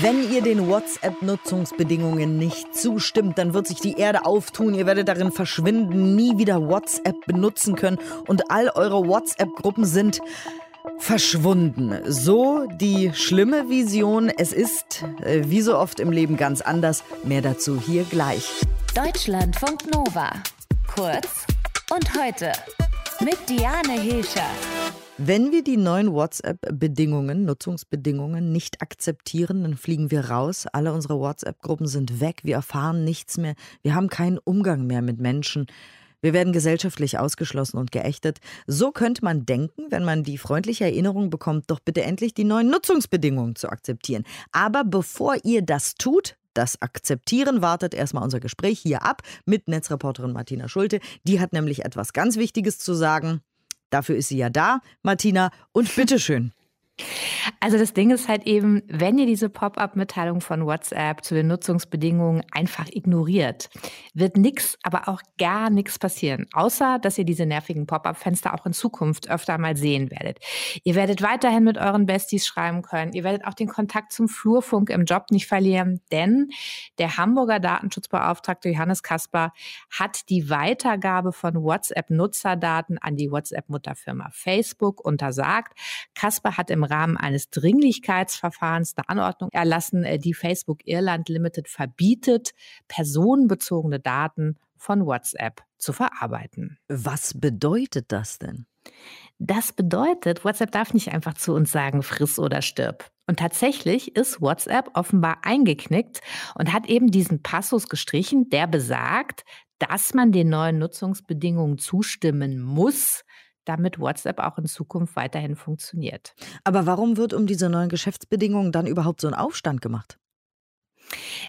Wenn ihr den WhatsApp-Nutzungsbedingungen nicht zustimmt, dann wird sich die Erde auftun. Ihr werdet darin verschwinden, nie wieder WhatsApp benutzen können und all eure WhatsApp-Gruppen sind verschwunden. So die schlimme Vision. Es ist, äh, wie so oft im Leben, ganz anders. Mehr dazu hier gleich. Deutschlandfunk Nova. Kurz und heute mit Diane Hilscher. Wenn wir die neuen WhatsApp-Bedingungen, Nutzungsbedingungen nicht akzeptieren, dann fliegen wir raus. Alle unsere WhatsApp-Gruppen sind weg. Wir erfahren nichts mehr. Wir haben keinen Umgang mehr mit Menschen. Wir werden gesellschaftlich ausgeschlossen und geächtet. So könnte man denken, wenn man die freundliche Erinnerung bekommt, doch bitte endlich die neuen Nutzungsbedingungen zu akzeptieren. Aber bevor ihr das tut, das Akzeptieren wartet erstmal unser Gespräch hier ab mit Netzreporterin Martina Schulte. Die hat nämlich etwas ganz Wichtiges zu sagen. Dafür ist sie ja da, Martina. Und bitteschön. Also das Ding ist halt eben, wenn ihr diese Pop-up-Mitteilung von WhatsApp zu den Nutzungsbedingungen einfach ignoriert, wird nichts, aber auch gar nichts passieren, außer dass ihr diese nervigen Pop-up-Fenster auch in Zukunft öfter mal sehen werdet. Ihr werdet weiterhin mit euren Besties schreiben können, ihr werdet auch den Kontakt zum Flurfunk im Job nicht verlieren, denn der Hamburger Datenschutzbeauftragte Johannes Kasper hat die Weitergabe von WhatsApp-Nutzerdaten an die WhatsApp-Mutterfirma Facebook untersagt. Kasper hat im Rahmen eines Dringlichkeitsverfahrens eine Anordnung erlassen, äh, die Facebook Irland Limited verbietet, personenbezogene Daten von WhatsApp zu verarbeiten. Was bedeutet das denn? Das bedeutet, WhatsApp darf nicht einfach zu uns sagen, friss oder stirb. Und tatsächlich ist WhatsApp offenbar eingeknickt und hat eben diesen Passus gestrichen, der besagt, dass man den neuen Nutzungsbedingungen zustimmen muss, damit WhatsApp auch in Zukunft weiterhin funktioniert. Aber warum wird um diese neuen Geschäftsbedingungen dann überhaupt so ein Aufstand gemacht?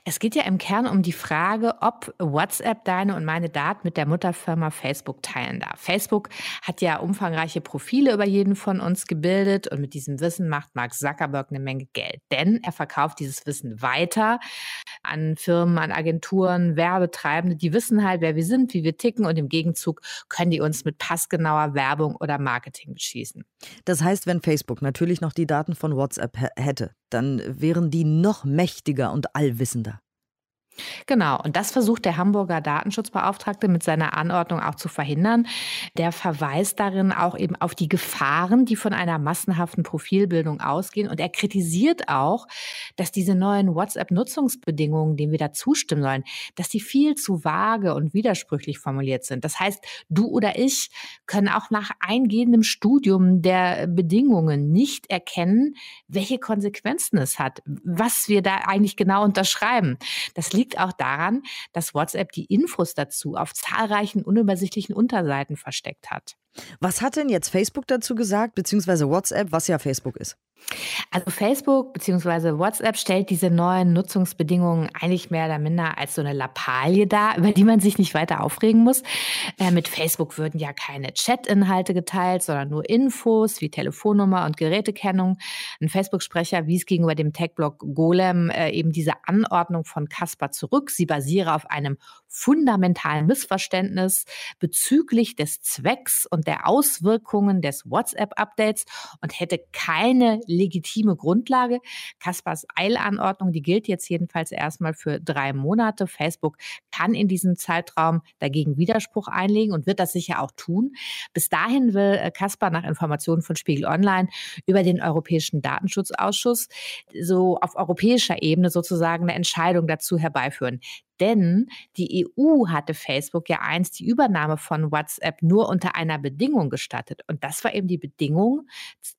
Es geht ja im Kern um die Frage, ob WhatsApp deine und meine Daten mit der Mutterfirma Facebook teilen darf. Facebook hat ja umfangreiche Profile über jeden von uns gebildet und mit diesem Wissen macht Mark Zuckerberg eine Menge Geld. Denn er verkauft dieses Wissen weiter an Firmen, an Agenturen, Werbetreibende. Die wissen halt, wer wir sind, wie wir ticken und im Gegenzug können die uns mit passgenauer Werbung oder Marketing beschießen. Das heißt, wenn Facebook natürlich noch die Daten von WhatsApp hätte, dann wären die noch mächtiger und allwissender. Genau, und das versucht der Hamburger Datenschutzbeauftragte mit seiner Anordnung auch zu verhindern. Der verweist darin auch eben auf die Gefahren, die von einer massenhaften Profilbildung ausgehen. Und er kritisiert auch, dass diese neuen WhatsApp-Nutzungsbedingungen, denen wir da zustimmen sollen, dass die viel zu vage und widersprüchlich formuliert sind. Das heißt, du oder ich können auch nach eingehendem Studium der Bedingungen nicht erkennen, welche Konsequenzen es hat, was wir da eigentlich genau unterschreiben. Das liegt liegt auch daran, dass WhatsApp die Infos dazu auf zahlreichen unübersichtlichen Unterseiten versteckt hat. Was hat denn jetzt Facebook dazu gesagt, beziehungsweise WhatsApp, was ja Facebook ist? Also Facebook bzw. WhatsApp stellt diese neuen Nutzungsbedingungen eigentlich mehr oder minder als so eine Lappalie dar, über die man sich nicht weiter aufregen muss. Äh, mit Facebook würden ja keine Chat-Inhalte geteilt, sondern nur Infos wie Telefonnummer und Gerätekennung. Ein Facebook-Sprecher wies gegenüber dem Tech-Blog Golem äh, eben diese Anordnung von Caspar zurück. Sie basiere auf einem fundamentalen Missverständnis bezüglich des Zwecks und der Auswirkungen des WhatsApp-Updates und hätte keine legitime Grundlage. Kaspers Eilanordnung, die gilt jetzt jedenfalls erstmal für drei Monate. Facebook kann in diesem Zeitraum dagegen Widerspruch einlegen und wird das sicher auch tun. Bis dahin will äh, Kaspar nach Informationen von Spiegel Online über den Europäischen Datenschutzausschuss so auf europäischer Ebene sozusagen eine Entscheidung dazu herbeiführen. Denn die EU hatte Facebook ja einst die Übernahme von WhatsApp nur unter einer Bedingung gestattet. Und das war eben die Bedingung,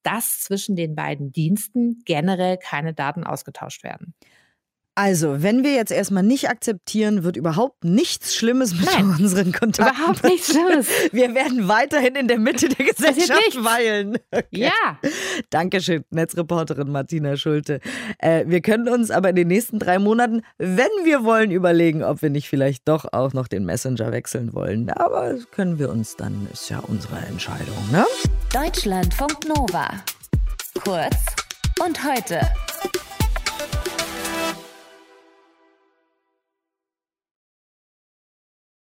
dass zwischen den beiden Diensten generell keine Daten ausgetauscht werden. Also, wenn wir jetzt erstmal nicht akzeptieren, wird überhaupt nichts Schlimmes mit Nein, unseren Kontakten. Überhaupt nichts Schlimmes. Wir werden weiterhin in der Mitte der Gesellschaft weilen. Okay. Ja. Dankeschön, Netzreporterin Martina Schulte. Äh, wir können uns aber in den nächsten drei Monaten, wenn wir wollen, überlegen, ob wir nicht vielleicht doch auch noch den Messenger wechseln wollen. Aber das können wir uns dann, ist ja unsere Entscheidung, ne? Deutschlandfunk Nova. Kurz und heute.